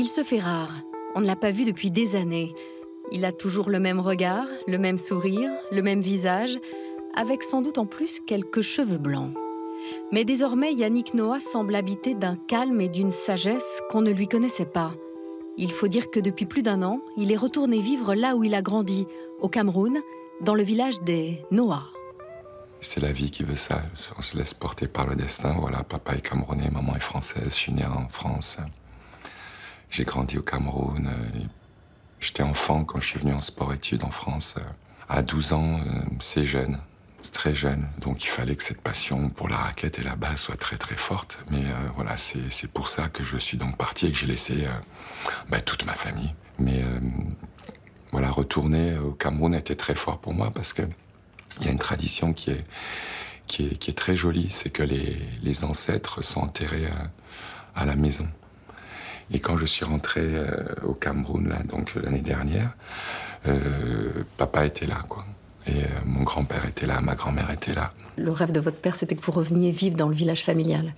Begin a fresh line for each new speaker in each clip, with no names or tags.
Il se fait rare. On ne l'a pas vu depuis des années. Il a toujours le même regard, le même sourire, le même visage, avec sans doute en plus quelques cheveux blancs. Mais désormais, Yannick Noah semble habité d'un calme et d'une sagesse qu'on ne lui connaissait pas. Il faut dire que depuis plus d'un an, il est retourné vivre là où il a grandi, au Cameroun, dans le village des Noah.
C'est la vie qui veut ça. On se laisse porter par le destin. Voilà, papa est camerounais, maman est française. Je suis né en France. J'ai grandi au Cameroun. J'étais enfant quand je suis venu en sport-études en France. À 12 ans, c'est jeune très jeune, donc il fallait que cette passion pour la raquette et la balle soit très très forte. Mais euh, voilà, c'est pour ça que je suis donc parti et que j'ai laissé euh, bah, toute ma famille. Mais euh, voilà, retourner au Cameroun était très fort pour moi parce que il y a une tradition qui est qui est, qui est très jolie, c'est que les, les, ancêtres sont enterrés à, la maison. Et quand je suis rentré au Cameroun là, donc l'année dernière, papa était là, quoi. Et euh, mon grand-père était là, ma grand-mère était là.
Le rêve de votre père, c'était que vous reveniez vivre dans le village familial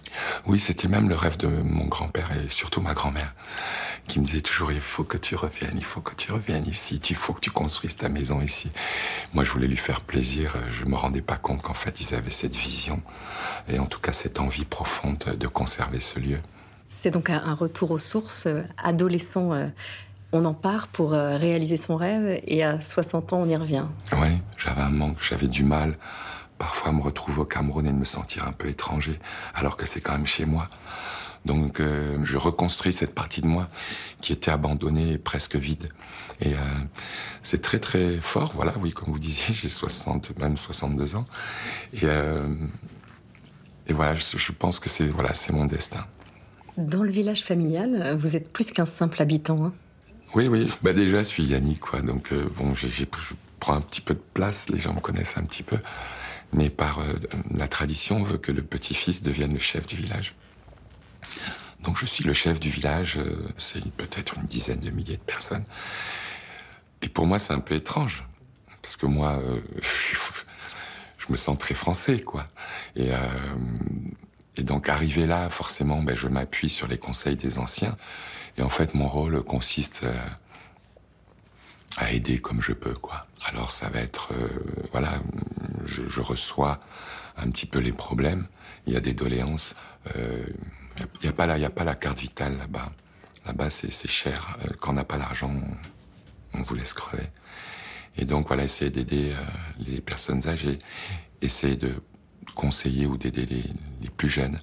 Oui, c'était même le rêve de mon grand-père et surtout ma grand-mère, qui me disait toujours il faut que tu reviennes, il faut que tu reviennes ici, il faut que tu construises ta maison ici. Moi, je voulais lui faire plaisir. Je me rendais pas compte qu'en fait, ils avaient cette vision et en tout cas cette envie profonde de conserver ce lieu.
C'est donc un retour aux sources, euh, adolescent euh, on en part pour euh, réaliser son rêve et à 60 ans, on y revient.
Oui, j'avais un manque, j'avais du mal parfois à me retrouver au Cameroun et de me sentir un peu étranger, alors que c'est quand même chez moi. Donc je reconstruis cette partie de moi qui était abandonnée et presque vide. Et c'est très très fort, voilà, oui, comme vous disiez, j'ai 60, même 62 ans. Et, et voilà, je, pense que c'est voilà, c'est mon destin.
Dans le village familial, vous êtes plus qu'un simple habitant. Hein
oui, oui. Bah déjà, je suis Yannick, quoi. Donc euh, bon, je prends un petit peu de place. Les gens me connaissent un petit peu, mais par euh, la tradition, on veut que le petit-fils devienne le chef du village. Donc je suis le chef du village. Euh, c'est peut-être une dizaine de milliers de personnes. Et pour moi, c'est un peu étrange parce que moi, je me sens très français, quoi. Et et donc arriver là, forcément, ben, je m'appuie sur les conseils des anciens. Et en fait, mon rôle consiste euh, à aider comme je peux, quoi. Alors ça va être, euh, voilà, je, reçois un petit peu les problèmes. Il y a des doléances. Euh, il n'y a pas la, il y a pas la carte vitale là-bas. Là-bas, c'est cher. Quand on n'a pas l'argent, on, vous laisse crever. Et donc voilà, essayer d'aider les personnes âgées, essayer de conseiller ou d'aider les, les plus jeunes.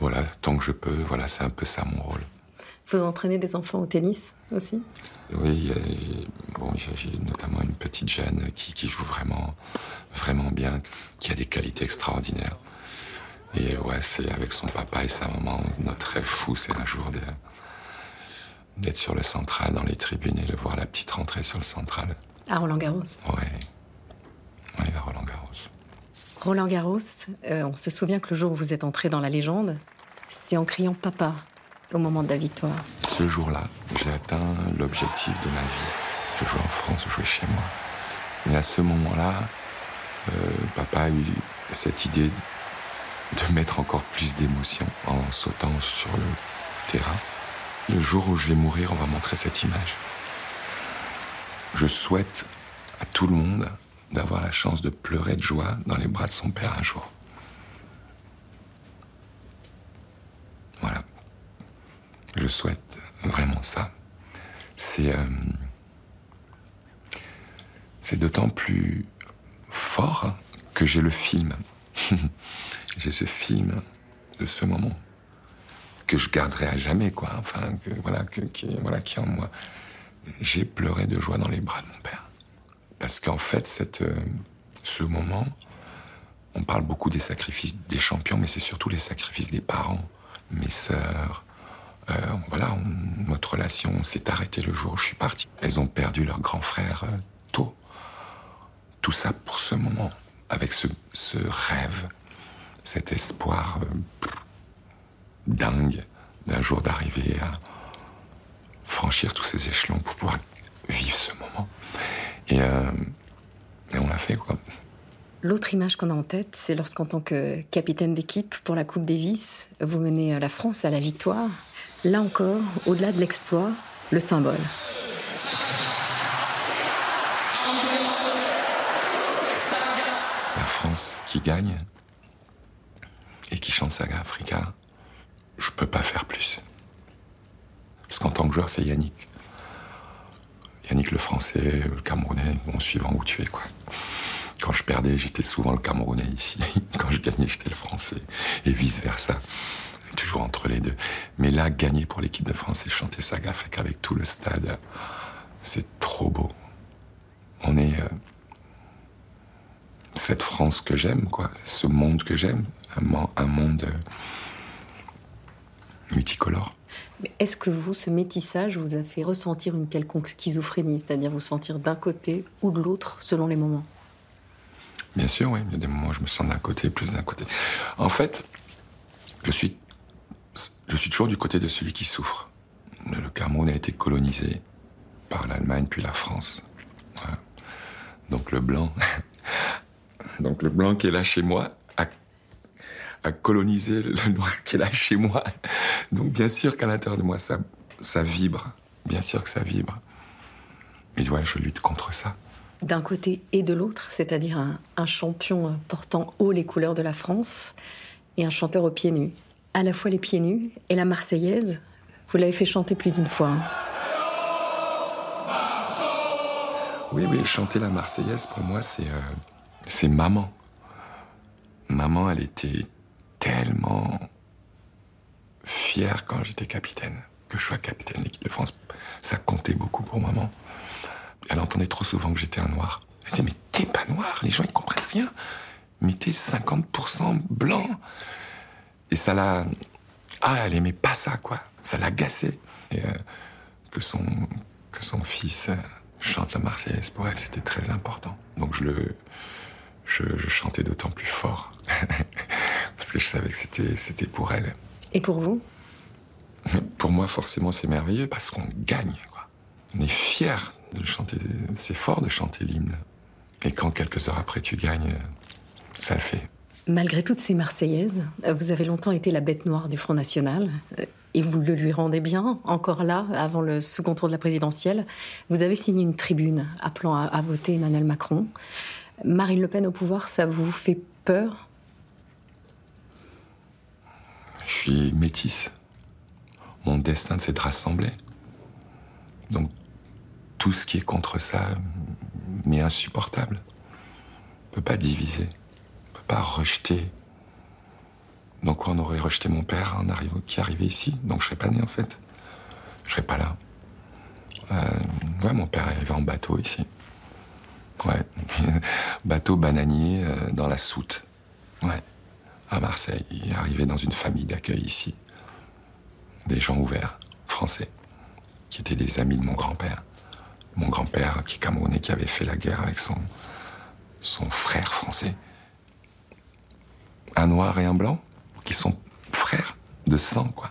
Voilà, tant que je peux. Voilà, c'est un peu ça mon rôle.
Vous entraînez des enfants au tennis aussi?
Oui, bon, j'ai notamment une petite jeune qui, qui, joue vraiment, vraiment bien, qui a des qualités extraordinaires. Et ouais, c'est avec son papa et sa maman, notre rêve fou, c'est un jour d'être sur le central, dans les tribunes, et de voir la petite rentrer sur le central.
À Roland Garros
Oui, oui, à Roland Garros.
Roland Garros, euh, on se souvient que le jour où vous êtes entré dans la légende, c'est en criant papa au moment de la victoire
Ce jour-là, j'ai atteint l'objectif de ma vie. Je jouais en France, je jouais chez moi. Mais à ce moment-là, euh, papa a eu cette idée de mettre encore plus d'émotion en sautant sur le terrain. Le jour où je vais mourir, on va montrer cette image. Je souhaite à tout le monde d'avoir la chance de pleurer de joie dans les bras de son père un jour. Voilà. Je souhaite vraiment ça. C'est euh, d'autant plus fort que j'ai le film. j'ai ce film de ce moment que je garderai à jamais, quoi. Enfin, que, voilà, que, voilà, qui en moi. J'ai pleuré de joie dans les bras de mon père. Parce qu'en fait, euh, ce moment, on parle beaucoup des sacrifices des champions, mais c'est surtout les sacrifices des parents, mes sœurs, euh, voilà, notre relation s'est arrêtée le jour où je suis parti. Elles ont perdu leur grand frère euh, tôt. Tout ça pour ce moment, avec ce, rêve, cet espoir dingue d'un jour d'arriver à franchir tous ces échelons pour pouvoir. Et, et on l'a fait, quoi.
L'autre image qu'on a en tête, c'est lorsqu'en tant que capitaine d'équipe pour la Coupe Davis, vous menez la France à la victoire Là encore, au-delà de l'exploit, le symbole.
La France qui gagne et qui chante Saga Africa, je peux pas faire plus. Parce qu'en tant que joueur, c'est Yannick. Le français, le camerounais, bon, suivant où tu es. Quand je perdais, j'étais souvent le camerounais ici. Quand je gagnais, j'étais le français. Et vice-versa. Toujours entre les deux. Mais là, gagner pour l'équipe de France et chanter Saga avec tout le stade, c'est trop beau. On est. Euh, cette France que j'aime, quoi. Ce monde que j'aime. Un, monde euh, multicolore.
Est-ce que vous, ce métissage, vous a fait ressentir une quelconque schizophrénie, c'est-à-dire vous sentir d'un côté ou de l'autre selon les moments?
Bien sûr, oui. Il y a des moments où je me sens d'un côté, plus d'un côté. En fait, je suis, je suis toujours du côté de celui qui souffre. Le Cameroun a été colonisé par l'Allemagne puis la France. Donc le blanc, donc le blanc qui est là chez moi a, colonisé le noir qui est là chez moi. Donc bien sûr qu'à l'intérieur de moi ça, ça vibre. Bien sûr que ça vibre. Mais ouais, je lutte contre ça
d'un côté et de l'autre, c'est-à-dire un, champion portant haut les couleurs de la France et un chanteur aux pieds nus. À la fois les pieds nus et la Marseillaise, vous l'avez fait chanter plus d'une fois. Hein.
Oui, oui, chanter la Marseillaise, pour moi, c'est euh, c'est maman. Maman, elle était tellement fière quand j'étais capitaine, que je sois capitaine de l'équipe de France. Ça comptait beaucoup pour maman. Elle entendait trop souvent que j'étais un noir. Elle disait, mais t'es pas noir, les gens ils comprennent rien. Mais t'es 50% blanc. Et ça l'a... Ah, elle aimait pas ça, quoi. Ça l'a gacé. Et euh, que, son, que son fils euh, chante la Marseillaise, pour elle, c'était très important. Donc je le... Je chantais d'autant plus fort. Parce que je savais que c'était, pour elle.
Et pour vous?
Pour moi, forcément, c'est merveilleux parce qu'on gagne. Quoi. On est fiers de chanter. C'est fort de chanter l'hymne. Et quand quelques heures après tu gagnes, ça le fait.
Malgré toutes ces Marseillaises, vous avez longtemps été la bête noire du Front National. Et vous le lui rendez bien, encore là, avant le second tour de la présidentielle. Vous avez signé une tribune appelant à, à voter Emmanuel Macron. Marine Le Pen au pouvoir, ça vous fait peur?
Je suis métisse. Mon destin, c'est de rassembler. Donc tout ce qui est contre ça m'est insupportable. On peut pas diviser, on peut pas rejeter. Donc on aurait rejeté mon père en arrivant, qui arrivait ici, donc je serais pas né en fait. Je serais pas là. Euh, ouais, mon père est arrivé en bateau ici. Ouais, bateau bananier euh, dans la soute. Ouais, à Marseille. Il est dans une famille d'accueil ici. Des gens ouverts, français, qui étaient des amis de mon grand-père mon grand-père, qui est camerounais, qui avait fait la guerre avec son, son frère français. Un noir et un blanc, qui sont frères de sang, quoi.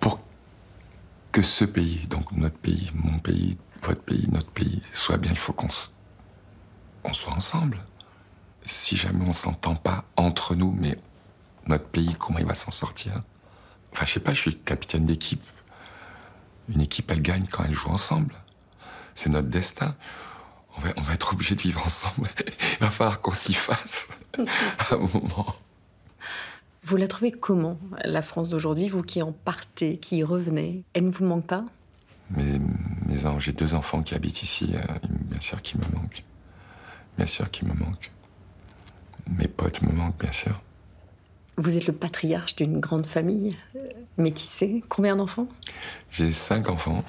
Pour que ce pays, donc notre pays, mon pays, votre pays, notre pays, soit bien, il faut qu'on soit ensemble. Si jamais on s'entend pas entre nous, mais notre pays, comment il va s'en sortir Enfin, je sais pas, je suis capitaine d'équipe. Une équipe, elle gagne quand elle joue ensemble c'est notre destin. On va, on va être obligé de vivre ensemble. Il va falloir qu'on s'y fasse à un moment.
Vous la trouvez comment, la France d'aujourd'hui, vous qui en partez, qui y revenez? Elle ne vous manque pas?
Mes, mes J'ai deux enfants qui habitent ici, euh, bien sûr qu'ils me manquent. Bien sûr qu'ils me manquent. Mes potes me manquent, bien sûr.
Vous êtes le patriarche d'une grande famille euh, métissée. Combien d'enfants?
J'ai cinq enfants.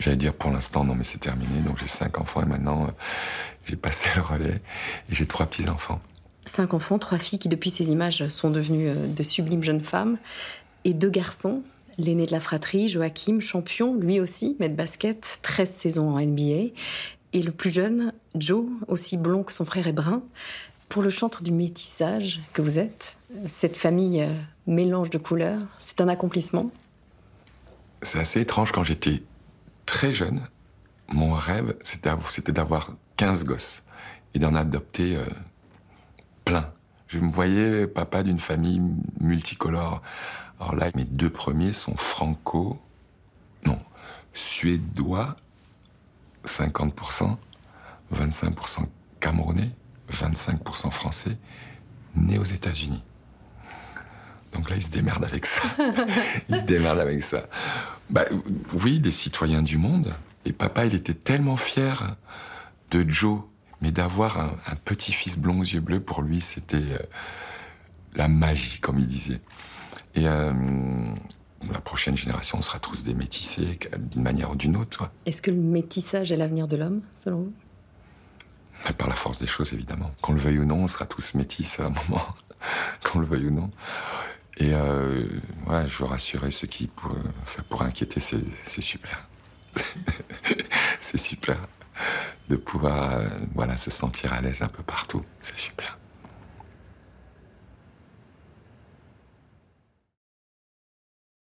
J'allais dire pour l'instant, non, mais c'est terminé. Donc j'ai cinq enfants et maintenant euh, j'ai passé le relais et j'ai trois petits-enfants.
Cinq enfants, trois filles qui depuis ces images sont devenues euh, de sublimes jeunes femmes et deux garçons. L'aîné de la fratrie, Joachim, champion, lui aussi, maître basket, 13 saisons en NBA. Et le plus jeune, Joe, aussi blond que son frère est brun. Pour le chantre du métissage que vous êtes, cette famille euh, mélange de couleurs, c'est un accomplissement?
C'est assez étrange quand j'étais très jeune, mon rêve, c'était d'avoir 15 gosses et d'en adopter euh, plein. Je me voyais papa d'une famille multicolore. Alors là, mes deux premiers sont franco, non, suédois, 50%, 25% camerounais, 25% français, nés aux États-Unis. Donc là, ils se démerdent avec ça. ils se démerdent avec ça. Bah, oui, des citoyens du monde. Et papa, il était tellement fier de Joe, mais d'avoir un, petit-fils blond aux yeux bleus, pour lui, c'était euh, la magie, comme il disait. Et euh, la prochaine génération, on sera tous des métissés, d'une manière ou d'une autre.
Est-ce que le métissage est l'avenir de l'homme, selon vous?
Par la force des choses, évidemment. Qu'on le veuille ou non, on sera tous métis à un moment. Qu'on le veuille ou non. Et euh, voilà, je veux rassurer ceux qui ça pourrait inquiéter, c'est super. c'est super de pouvoir euh, voilà, se sentir à l'aise un peu partout. C'est super.